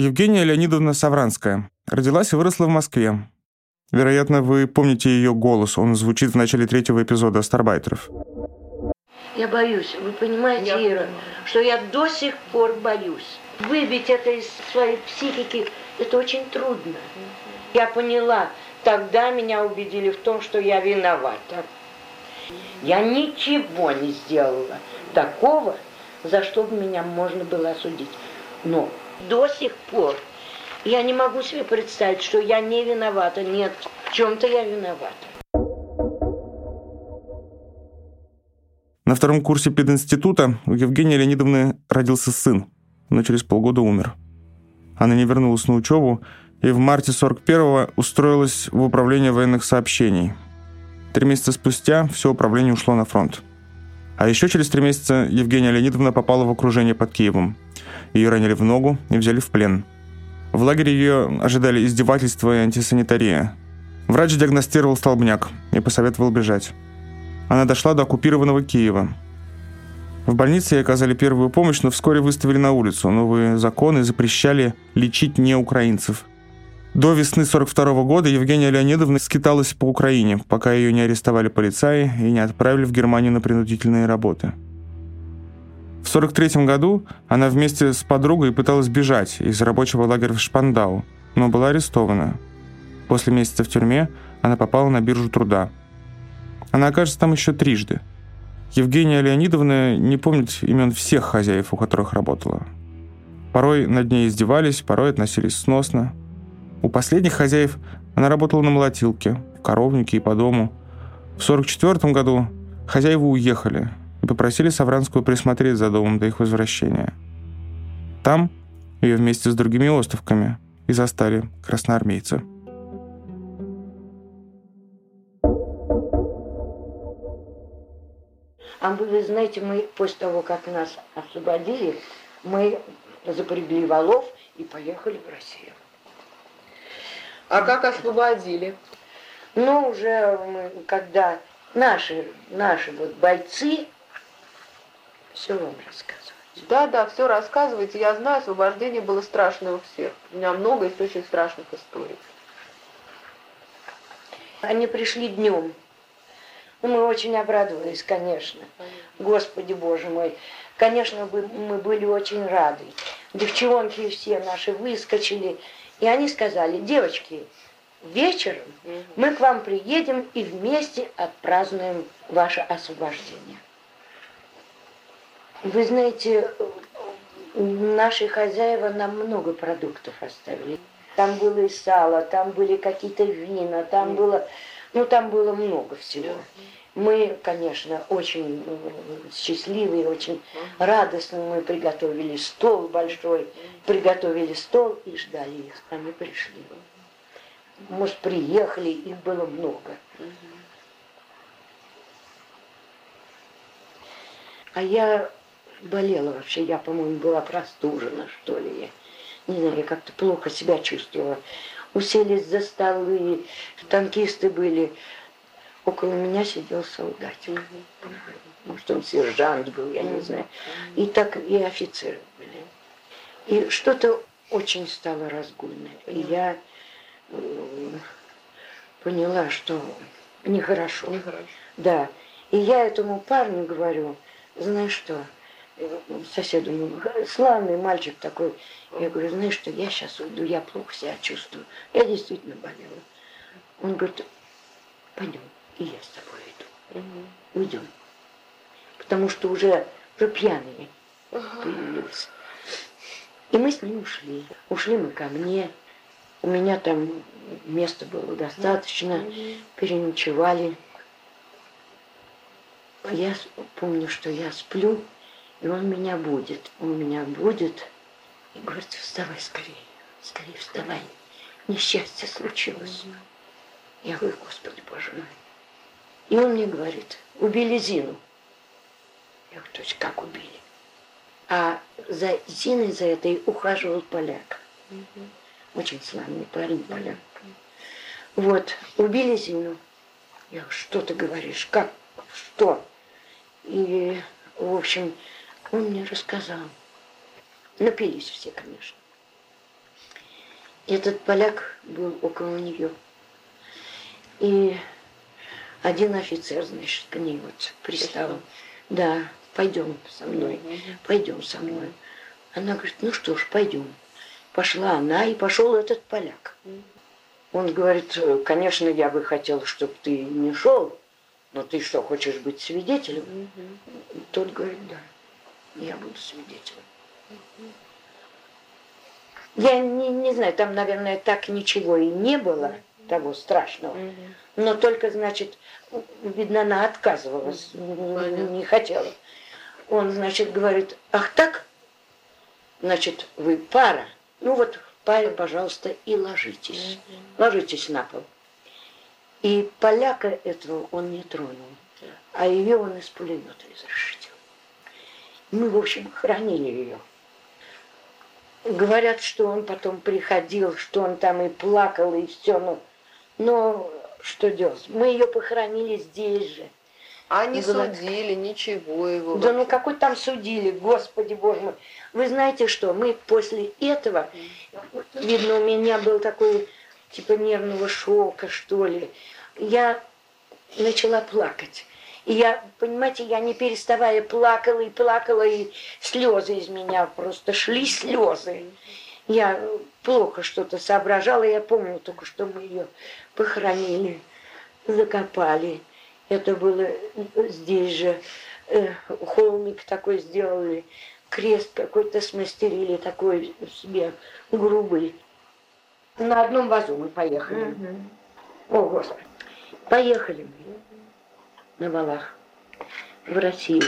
Евгения Леонидовна Савранская. Родилась и выросла в Москве. Вероятно, вы помните ее голос. Он звучит в начале третьего эпизода «Старбайтеров». Я боюсь, вы понимаете, Я Ира, понимаю. что я до сих пор боюсь. Выбить это из своей психики, это очень трудно. Я поняла, тогда меня убедили в том, что я виновата. Я ничего не сделала такого, за что бы меня можно было осудить. Но до сих пор я не могу себе представить, что я не виновата. Нет, в чем-то я виновата. На втором курсе пединститута у Евгении Леонидовны родился сын, но через полгода умер. Она не вернулась на учебу и в марте 41-го устроилась в управление военных сообщений. Три месяца спустя все управление ушло на фронт. А еще через три месяца Евгения Леонидовна попала в окружение под Киевом. Ее ранили в ногу и взяли в плен. В лагере ее ожидали издевательства и антисанитария. Врач диагностировал столбняк и посоветовал бежать. Она дошла до оккупированного Киева. В больнице ей оказали первую помощь, но вскоре выставили на улицу. Новые законы запрещали лечить неукраинцев. До весны 42 года Евгения Леонидовна скиталась по Украине, пока ее не арестовали полицаи и не отправили в Германию на принудительные работы. В 43 году она вместе с подругой пыталась бежать из рабочего лагеря в Шпандау, но была арестована. После месяца в тюрьме она попала на биржу труда. Она окажется там еще трижды. Евгения Леонидовна не помнит имен всех хозяев, у которых работала. Порой над ней издевались, порой относились сносно. У последних хозяев она работала на молотилке, в коровнике и по дому. В 44 году хозяева уехали и попросили Савранскую присмотреть за домом до их возвращения. Там ее вместе с другими остовками и застали красноармейцы. А вы, вы знаете, мы после того, как нас освободили, мы запрягли валов и поехали в Россию. А как освободили? Но уже мы, когда наши, наши вот бойцы, все вам рассказывать. Да, да, все рассказывайте. Я знаю, освобождение было страшное у всех. У меня много есть очень страшных историй. Они пришли днем. Ну, мы очень обрадовались, конечно. Господи Боже мой. Конечно, мы были очень рады. Девчонки все наши выскочили. И они сказали, девочки, вечером мы к вам приедем и вместе отпразднуем ваше освобождение. Вы знаете, наши хозяева нам много продуктов оставили. Там было и сало, там были какие-то вина, там было, ну там было много всего. Мы, конечно, очень счастливые, очень радостно мы приготовили стол большой, приготовили стол и ждали их. Они пришли. Может, приехали, их было много. А я болела вообще, я, по-моему, была простужена, что ли. Я не знаю, я как-то плохо себя чувствовала. Уселись за столы, танкисты были. Около меня сидел солдат. Может, он сержант был, я не знаю. И так и офицеры были. И что-то очень стало разгульное. И я э, поняла, что нехорошо. Нехорошо. Да. И я этому парню говорю, знаешь что, соседу, х- славный мальчик такой. Я говорю, знаешь что, я сейчас уйду, я плохо себя чувствую. Я действительно болела. Он говорит, пойдем, и я с тобой иду. Уйдем. Потому что уже, уже пьяный появился. И мы с ним ушли. Ушли мы ко мне. У меня там места было достаточно. Переночевали. Я помню, что я сплю, и он меня будет. Он меня будет и говорит, вставай скорее, скорее вставай. Несчастье случилось. Я говорю, Господи Боже мой. И он мне говорит, убили Зину. Я говорю, то есть как убили? А за Зиной за этой ухаживал поляк. Очень славный парень поляк. Вот, убили Зину. Я говорю, что ты говоришь? Как? Что? И, в общем, он мне рассказал. Напились все, конечно. Этот поляк был около нее. И один офицер, значит, к ней вот пристал. Да, пойдем со мной, пойдем со мной. Она говорит, ну что ж, пойдем. Пошла она, и пошел этот поляк. Он говорит, конечно, я бы хотел, чтобы ты не шел, но ты что, хочешь быть свидетелем? Тот говорит, да, я буду свидетелем. Я не, не знаю, там, наверное, так ничего и не было того страшного. Но только, значит, видно, она отказывалась, не, хотела. Он, значит, говорит, ах так? Значит, вы пара. Ну вот в паре, пожалуйста, и ложитесь. Ложитесь на пол. И поляка этого он не тронул, а ее он из пулемета изрешетил. Мы, в общем, хранили ее. Говорят, что он потом приходил, что он там и плакал, и все, но, но что делать? Мы ее похоронили здесь же. А не судили, ничего его. Да ну какой там судили, господи боже мой. Вы знаете что, мы после этого, видно, у меня был такой типа нервного шока, что ли. Я начала плакать. И я, понимаете, я не переставая плакала и плакала, и слезы из меня просто шли слезы. Я плохо что-то соображала, я помню только, что мы ее похоронили, закопали. Это было здесь же, э, холмик такой сделали, крест какой-то смастерили, такой себе грубый. На одном вазу мы поехали. Mm-hmm. О, Господи. Поехали мы на валах в Россию.